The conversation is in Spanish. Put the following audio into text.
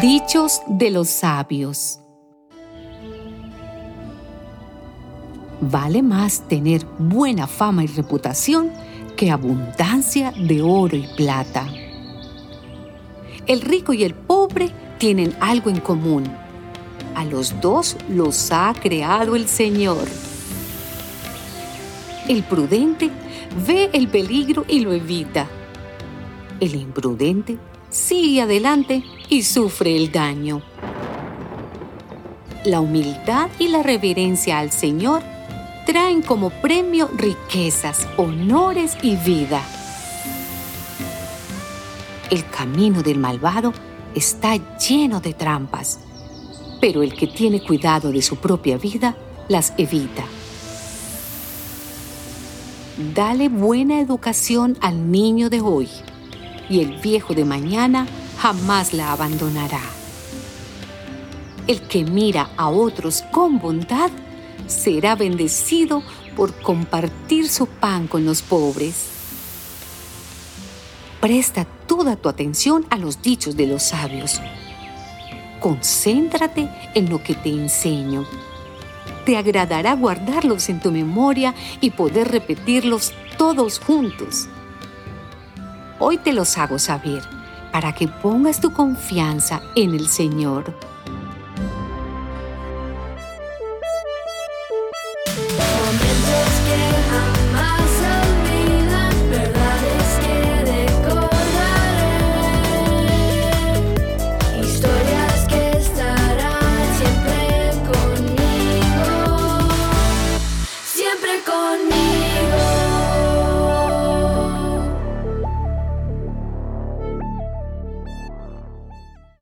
Dichos de los sabios. Vale más tener buena fama y reputación que abundancia de oro y plata. El rico y el pobre tienen algo en común. A los dos los ha creado el Señor. El prudente ve el peligro y lo evita. El imprudente sigue adelante y sufre el daño. La humildad y la reverencia al Señor traen como premio riquezas, honores y vida. El camino del malvado está lleno de trampas, pero el que tiene cuidado de su propia vida las evita. Dale buena educación al niño de hoy y el viejo de mañana jamás la abandonará. El que mira a otros con bondad será bendecido por compartir su pan con los pobres. Presta toda tu atención a los dichos de los sabios. Concéntrate en lo que te enseño. Te agradará guardarlos en tu memoria y poder repetirlos todos juntos. Hoy te los hago saber para que pongas tu confianza en el Señor.